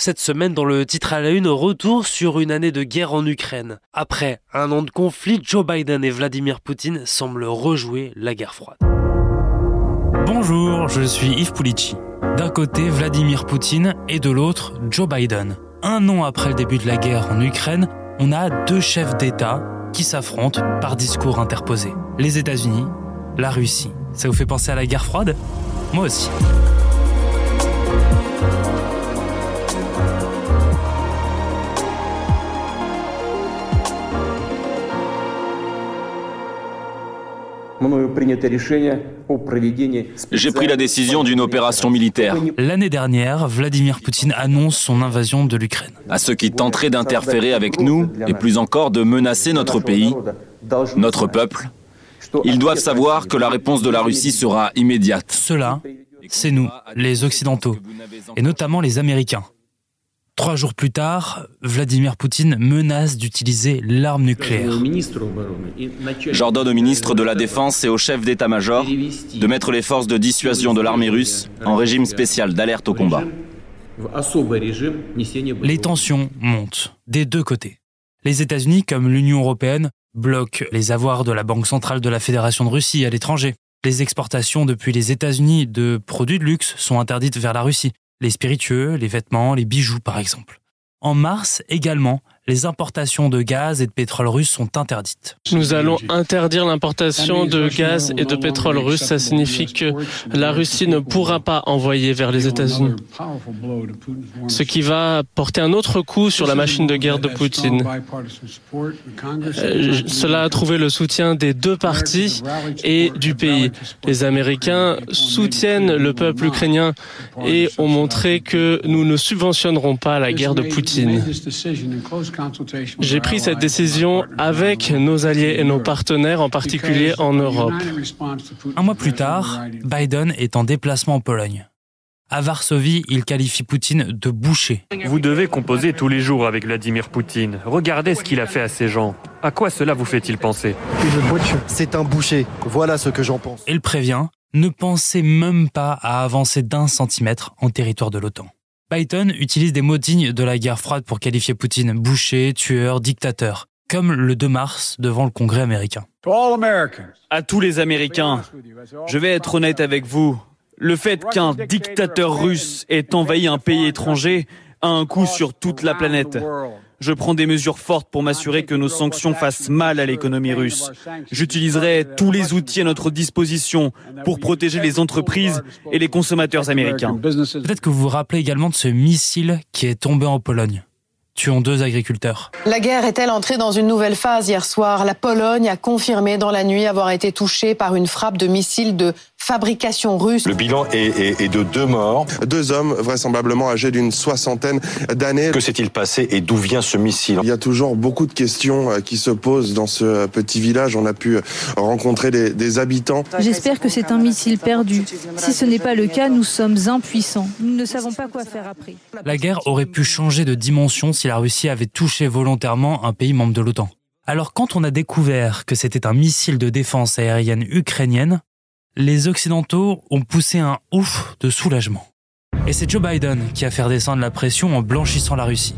Cette semaine, dans le titre à la une, retour sur une année de guerre en Ukraine. Après un an de conflit, Joe Biden et Vladimir Poutine semblent rejouer la guerre froide. Bonjour, je suis Yves Pulici. D'un côté, Vladimir Poutine et de l'autre, Joe Biden. Un an après le début de la guerre en Ukraine, on a deux chefs d'État qui s'affrontent par discours interposés. Les États-Unis, la Russie. Ça vous fait penser à la guerre froide? Moi aussi. J'ai pris la décision d'une opération militaire. L'année dernière, Vladimir Poutine annonce son invasion de l'Ukraine. À ceux qui tenteraient d'interférer avec nous, et plus encore de menacer notre pays, notre peuple, ils doivent savoir que la réponse de la Russie sera immédiate. Cela, c'est nous, les Occidentaux, et notamment les Américains. Trois jours plus tard, Vladimir Poutine menace d'utiliser l'arme nucléaire. J'ordonne au ministre de la Défense et au chef d'état-major de mettre les forces de dissuasion de l'armée russe en régime spécial d'alerte au combat. Les tensions montent des deux côtés. Les États-Unis, comme l'Union européenne, bloquent les avoirs de la Banque centrale de la Fédération de Russie à l'étranger. Les exportations depuis les États-Unis de produits de luxe sont interdites vers la Russie les spiritueux, les vêtements, les bijoux par exemple. En mars également, les importations de gaz et de pétrole russe sont interdites. Nous allons interdire l'importation de gaz et de pétrole russe. Ça signifie que la Russie ne pourra pas envoyer vers les États-Unis. Ce qui va porter un autre coup sur la machine de guerre de Poutine. Euh, cela a trouvé le soutien des deux partis et du pays. Les Américains soutiennent le peuple ukrainien et ont montré que nous ne subventionnerons pas la guerre de Poutine. J'ai pris cette décision avec nos alliés et nos partenaires, en particulier en Europe. Un mois plus tard, Biden est en déplacement en Pologne. À Varsovie, il qualifie Poutine de boucher. Vous devez composer tous les jours avec Vladimir Poutine. Regardez ce qu'il a fait à ces gens. À quoi cela vous fait-il penser C'est un boucher. Voilà ce que j'en pense. Il prévient, ne pensez même pas à avancer d'un centimètre en territoire de l'OTAN. Biden utilise des mots dignes de la guerre froide pour qualifier Poutine boucher, tueur, dictateur, comme le 2 mars devant le Congrès américain. À tous les Américains, je vais être honnête avec vous. Le fait qu'un dictateur russe ait envahi un pays étranger a un coup sur toute la planète. Je prends des mesures fortes pour m'assurer que nos sanctions fassent mal à l'économie russe. J'utiliserai tous les outils à notre disposition pour protéger les entreprises et les consommateurs américains. Peut-être que vous vous rappelez également de ce missile qui est tombé en Pologne tuant deux agriculteurs. La guerre est-elle entrée dans une nouvelle phase hier soir? La Pologne a confirmé dans la nuit avoir été touchée par une frappe de missiles de fabrication russe. Le bilan est, de deux morts. Deux hommes vraisemblablement âgés d'une soixantaine d'années. Que s'est-il passé et d'où vient ce missile? Il y a toujours beaucoup de questions euh, qui se posent dans ce petit village. On a pu euh, rencontrer des, des habitants. J'espère que c'est un missile perdu. Si ce n'est pas le cas, nous sommes impuissants. Nous ne savons pas quoi faire après. La guerre aurait pu changer de dimension si la Russie avait touché volontairement un pays membre de l'OTAN. Alors quand on a découvert que c'était un missile de défense aérienne ukrainienne, les Occidentaux ont poussé un ouf de soulagement. Et c'est Joe Biden qui a fait descendre la pression en blanchissant la Russie.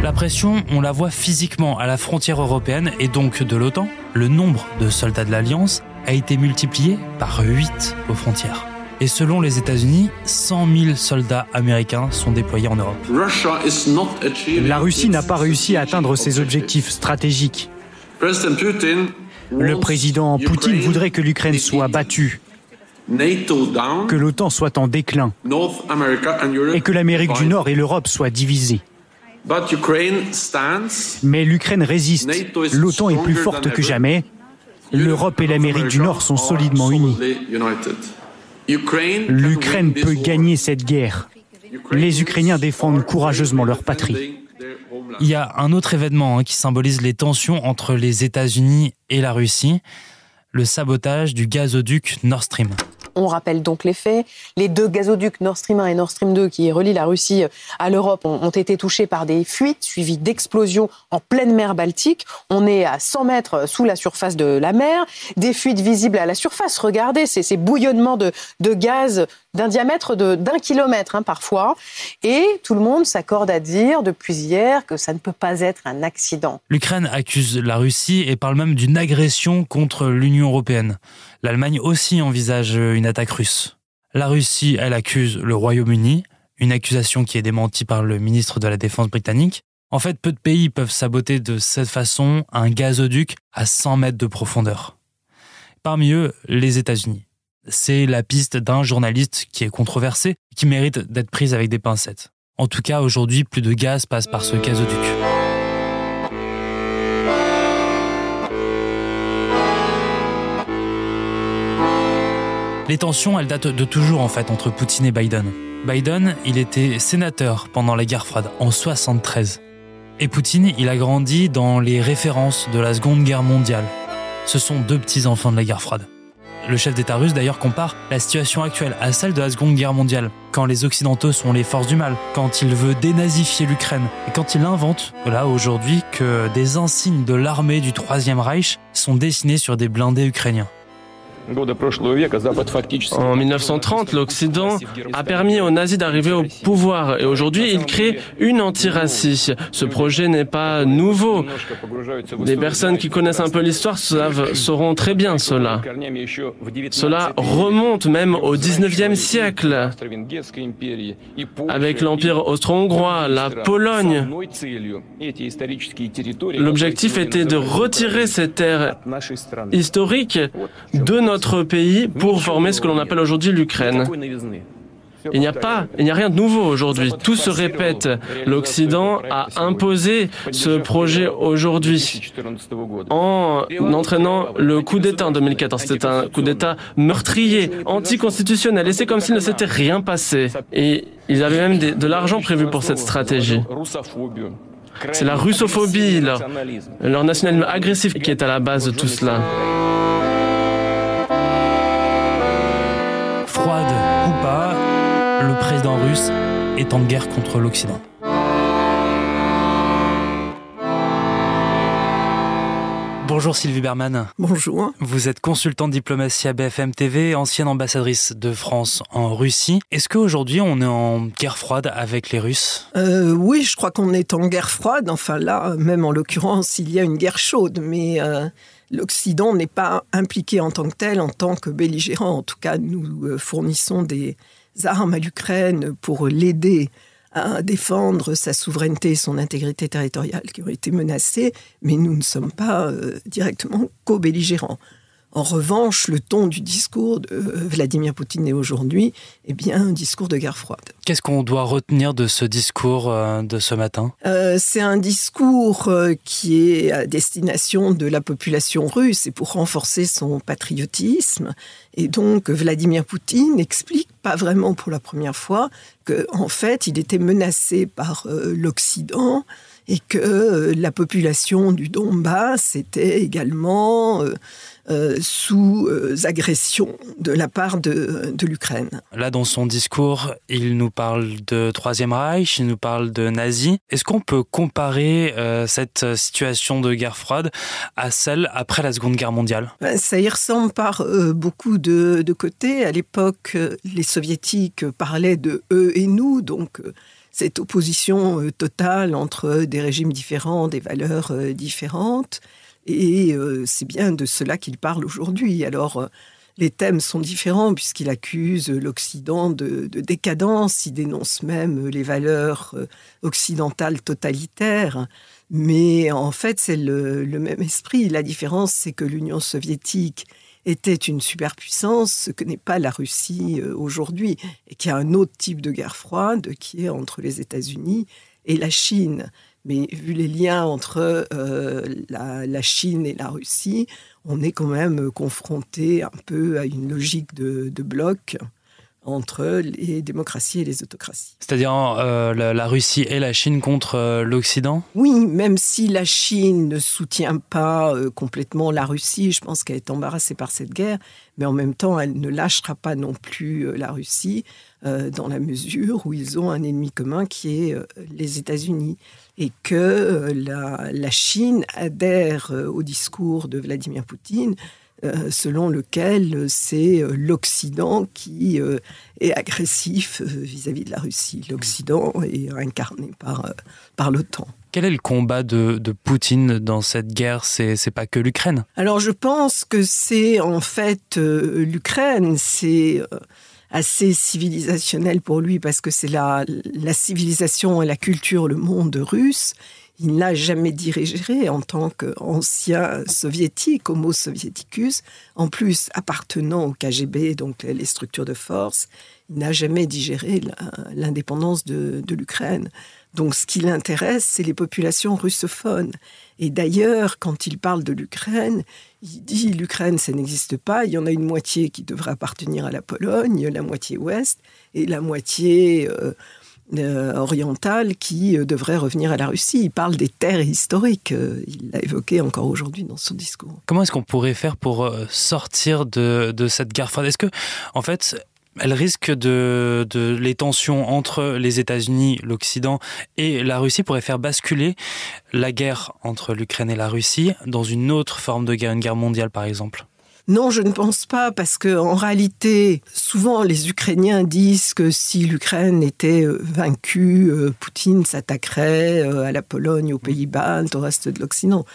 La pression, on la voit physiquement à la frontière européenne et donc de l'OTAN. Le nombre de soldats de l'Alliance a été multiplié par 8 aux frontières. Et selon les États-Unis, 100 000 soldats américains sont déployés en Europe. La Russie n'a pas réussi à atteindre ses objectifs stratégiques. Le président Poutine voudrait que l'Ukraine soit battue, que l'OTAN soit en déclin et que l'Amérique du Nord et l'Europe soient divisées. Mais l'Ukraine résiste. L'OTAN est plus forte que jamais. L'Europe et l'Amérique du Nord sont solidement unies. L'Ukraine peut gagner cette guerre. Les Ukrainiens défendent courageusement leur patrie. Il y a un autre événement hein, qui symbolise les tensions entre les États-Unis et la Russie, le sabotage du gazoduc Nord Stream. On rappelle donc les faits. Les deux gazoducs Nord Stream 1 et Nord Stream 2 qui relient la Russie à l'Europe ont, été touchés par des fuites suivies d'explosions en pleine mer Baltique. On est à 100 mètres sous la surface de la mer. Des fuites visibles à la surface. Regardez ces, ces bouillonnements de, de gaz d'un diamètre d'un kilomètre hein, parfois. Et tout le monde s'accorde à dire depuis hier que ça ne peut pas être un accident. L'Ukraine accuse la Russie et parle même d'une agression contre l'Union européenne. L'Allemagne aussi envisage une attaque russe. La Russie, elle accuse le Royaume-Uni, une accusation qui est démentie par le ministre de la Défense britannique. En fait, peu de pays peuvent saboter de cette façon un gazoduc à 100 mètres de profondeur. Parmi eux, les États-Unis c'est la piste d'un journaliste qui est controversé, qui mérite d'être prise avec des pincettes. En tout cas, aujourd'hui, plus de gaz passe par ce gazoduc. Les tensions, elles datent de toujours en fait entre Poutine et Biden. Biden, il était sénateur pendant la guerre froide en 73. Et Poutine, il a grandi dans les références de la Seconde Guerre mondiale. Ce sont deux petits enfants de la guerre froide. Le chef d'État russe d'ailleurs compare la situation actuelle à celle de la Seconde Guerre mondiale, quand les Occidentaux sont les forces du mal, quand il veut dénazifier l'Ukraine, et quand il invente, là aujourd'hui, que des insignes de l'armée du Troisième Reich sont dessinés sur des blindés ukrainiens. En 1930, l'Occident a permis aux nazis d'arriver au pouvoir et aujourd'hui, il crée une antiracie. Ce projet n'est pas nouveau. Des personnes qui connaissent un peu l'histoire sauront très bien cela. Cela remonte même au 19e siècle avec l'Empire austro-hongrois, la Pologne. L'objectif était de retirer ces terres historiques de notre pays pour former ce que l'on appelle aujourd'hui l'Ukraine. Il n'y a pas, il n'y a rien de nouveau aujourd'hui. Tout se répète. L'Occident a imposé ce projet aujourd'hui en entraînant le coup d'État en 2014. C'était un coup d'État meurtrier, anticonstitutionnel. Et c'est comme s'il ne s'était rien passé. Et ils avaient même de l'argent prévu pour cette stratégie. C'est la russophobie, leur, leur nationalisme agressif qui est à la base de tout cela. Russe est en guerre contre l'Occident. Bonjour Sylvie Berman. Bonjour. Vous êtes consultante diplomatie à BFM TV, ancienne ambassadrice de France en Russie. Est-ce qu'aujourd'hui on est en guerre froide avec les Russes? Euh, Oui, je crois qu'on est en guerre froide. Enfin là, même en l'occurrence, il y a une guerre chaude, mais euh, l'Occident n'est pas impliqué en tant que tel, en tant que belligérant. En tout cas, nous euh, fournissons des armes à l'Ukraine pour l'aider à défendre sa souveraineté et son intégrité territoriale qui ont été menacées, mais nous ne sommes pas euh, directement co-belligérants. En revanche, le ton du discours de Vladimir Poutine aujourd'hui est bien un discours de guerre froide. Qu'est-ce qu'on doit retenir de ce discours euh, de ce matin? Euh, C'est un discours euh, qui est à destination de la population russe et pour renforcer son patriotisme. Et donc, Vladimir Poutine explique, pas vraiment pour la première fois, qu'en en fait, il était menacé par l'Occident et que la population du Donbass était également euh, sous euh, agression de la part de, l'Ukraine. Là, dans son discours, il nous parle de Troisième Reich, il nous parle de nazis. Est-ce qu'on peut comparer euh, cette situation de guerre froide à celle après la Seconde Guerre mondiale? Ben, Ça y ressemble par beaucoup de, de côtés. À l'époque, les soviétiques parlaient de eux et nous, donc cette opposition totale entre des régimes différents, des valeurs différentes. Et euh, c'est bien de cela qu'il parle aujourd'hui. Alors, euh, les thèmes sont différents puisqu'il accuse l'Occident de, décadence, il dénonce même les valeurs euh, occidentales totalitaires. Mais en fait, c'est le, même esprit. La différence, c'est que l'Union soviétique était une superpuissance, ce que n'est pas la Russie aujourd'hui, et qu'il y a un autre type de guerre froide qui est entre les États-Unis et la Chine. Mais vu les liens entre euh, la, Chine et la Russie, on est quand même confronté un peu à une logique de, bloc entre les démocraties et les autocraties. C'est-à-dire euh, la, Russie et la Chine contre euh, l'Occident? Oui, même si la Chine ne soutient pas euh, complètement la Russie, je pense qu'elle est embarrassée par cette guerre, mais en même temps, elle ne lâchera pas non plus la Russie dans la mesure où ils ont un ennemi commun qui est les États-Unis et que la, la Chine adhère au discours de Vladimir Poutine euh, selon lequel c'est euh, l'Occident qui euh, est agressif vis-à-vis de la Russie. L'Occident est incarné par, par l'OTAN. Quel est le combat de, de Poutine dans cette guerre? C'est n'est pas que l'Ukraine? Alors je pense que c'est en fait l'Ukraine, c'est assez civilisationnel pour lui parce que c'est la, la civilisation et la culture, le monde russe il n'a jamais dirigé en tant qu'ancien soviétique, homo soviéticus, en plus appartenant au KGB, donc les structures de force, il n'a jamais digéré l'indépendance de, l'Ukraine. Donc ce qui l'intéresse, c'est les populations russophones. Et d'ailleurs, quand il parle de l'Ukraine, il dit l'Ukraine, ça n'existe pas. Il y en a une moitié qui devrait appartenir à la Pologne, la moitié ouest, et la moitié euh, euh, orientale qui euh, devrait revenir à la Russie. Il parle des terres historiques. Euh, il l'a évoqué encore aujourd'hui dans son discours. Comment est-ce qu'on pourrait faire pour sortir de, cette guerre froide? Est-ce que, en fait, elle risque de, de, les tensions entre les États-Unis, l'Occident et la Russie pourraient faire basculer la guerre entre l'Ukraine et la Russie dans une autre forme de guerre, une guerre mondiale par exemple? Non, je ne pense pas, parce que en réalité, souvent les Ukrainiens disent que si l'Ukraine était euh, vaincue, euh, Poutine s'attaquerait euh, à la Pologne, aux Pays-Bas, au reste de l'Occident.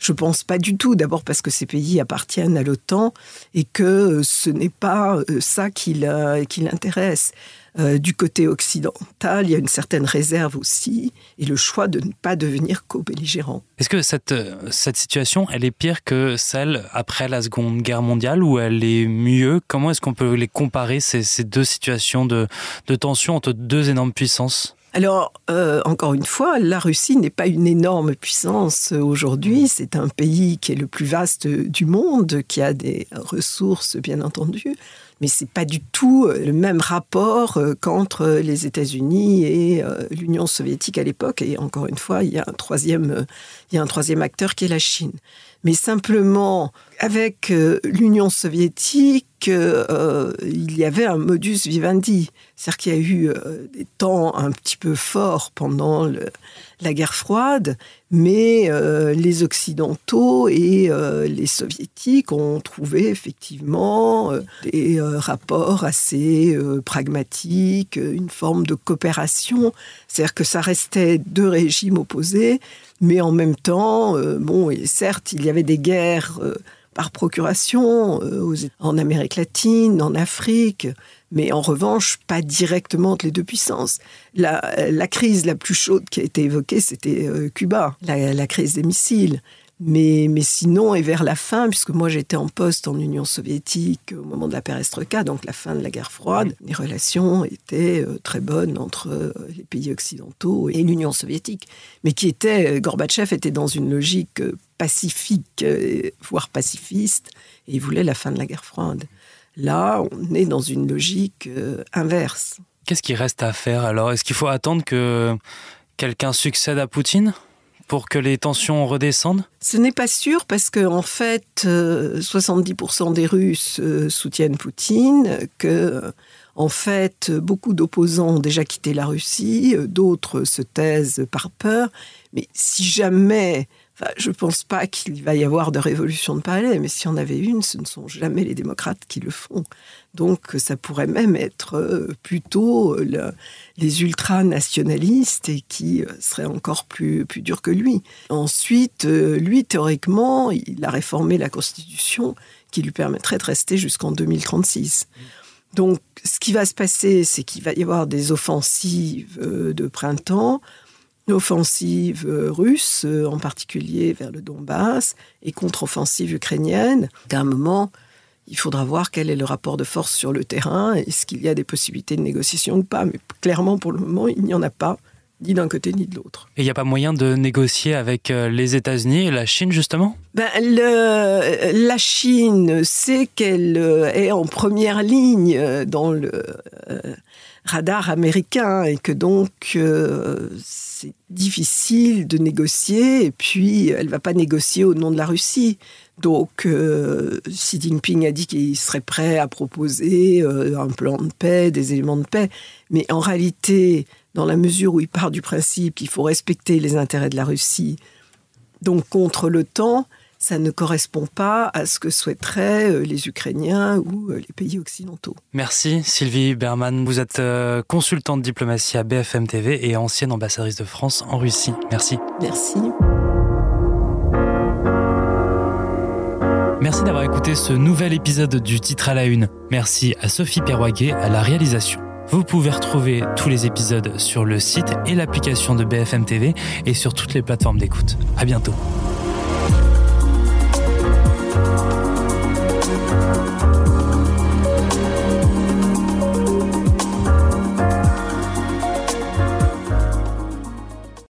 Je pense pas du tout. D'abord parce que ces pays appartiennent à l'OTAN et que ce n'est pas ça qui l'intéresse. Euh, du côté occidental, il y a une certaine réserve aussi, et le choix de ne pas devenir co-belligérant. Est-ce que cette, euh, cette situation, elle est pire que celle après la Seconde Guerre mondiale, ou elle est mieux? Comment est-ce qu'on peut les comparer, ces, ces deux situations de, de tension entre deux énormes puissances? Alors, euh, encore une fois, la Russie n'est pas une énorme puissance aujourd'hui. C'est un pays qui est le plus vaste du monde, qui a des ressources, bien entendu mais c'est pas du tout euh, le même rapport euh, qu'entre les États-Unis et l'Union soviétique à l'époque. Et encore une fois, il y a un troisième, il y a un troisième acteur qui est la Chine. Mais simplement, avec l'Union soviétique, il y avait un modus vivendi. C'est-à-dire qu'il y a eu des temps un petit peu forts pendant la guerre froide, mais euh, les Occidentaux et euh, les Soviétiques ont trouvé effectivement euh, des rapports assez pragmatiques, une forme de coopération. C'est-à-dire que ça restait deux régimes opposés, mais en même temps, bon, et certes, il y avait des guerres par procuration en Amérique latine, en Afrique, mais en revanche, pas directement entre les deux puissances. La, la crise la plus chaude qui a été évoquée, c'était euh, Cuba, la, crise des missiles. Mais, mais sinon, et vers la fin, puisque moi j'étais en poste en Union soviétique au moment de la perestroïka, donc la fin de la guerre froide, les relations étaient euh, très bonnes entre euh, les pays occidentaux et l'Union soviétique. Mais qui était, Gorbatchev était dans une logique pacifique, voire pacifiste, et il voulait la fin de la guerre froide. Là, on est dans une logique euh, inverse. Qu'est-ce qui reste à faire alors? Est-ce qu'il faut attendre que quelqu'un succède à Poutine pour que les tensions redescendent? Ce n'est pas sûr parce que en fait, 70% euh, des Russes euh, soutiennent Poutine, que en fait, beaucoup d'opposants ont déjà quitté la Russie, d'autres se taisent par peur. Mais si jamais je ne pense pas qu'il va y avoir de révolution de palais, mais s'il y en avait une, ce ne sont jamais les démocrates qui le font. Donc ça pourrait même être euh, plutôt les ultranationalistes et qui euh, seraient encore plus, plus durs que lui. Ensuite, euh, lui, théoriquement, il a réformé la Constitution qui lui permettrait de rester jusqu'en 2036. Donc ce qui va se passer, c'est qu'il va y avoir des offensives de printemps offensive euh, russe, euh, en particulier vers le Donbass, et contre-offensive ukrainienne. Qu'à un moment, il faudra voir quel est le rapport de force sur le terrain, est-ce qu'il y a des possibilités de négociation ou pas. Mais clairement, pour le moment, il n'y en a pas. ni d'un côté ni de l'autre. Et il n'y a pas moyen de négocier avec euh, les États-Unis et la Chine, justement? Ben, le, La Chine sait qu'elle est en première ligne dans le radar américain et que donc c'est difficile de négocier et puis elle va pas négocier au nom de la Russie. Donc Xi Jinping a dit qu'il serait prêt à proposer un plan de paix, des éléments de paix, mais en réalité dans la mesure où il part du principe qu'il faut respecter les intérêts de la Russie. Donc contre le temps, ça ne correspond pas à ce que souhaiteraient euh, les Ukrainiens ou euh, les pays occidentaux. Merci Sylvie Berman. Vous êtes euh, consultante diplomatie à BFM TV et ancienne ambassadrice de France en Russie. Merci. Merci. Merci d'avoir écouté ce nouvel épisode du Titre à la Une. Merci à Sophie Perroguet à la réalisation. Vous pouvez retrouver tous les épisodes sur le site et l'application de BFM TV et sur toutes les plateformes d'écoute. À bientôt. Thank you.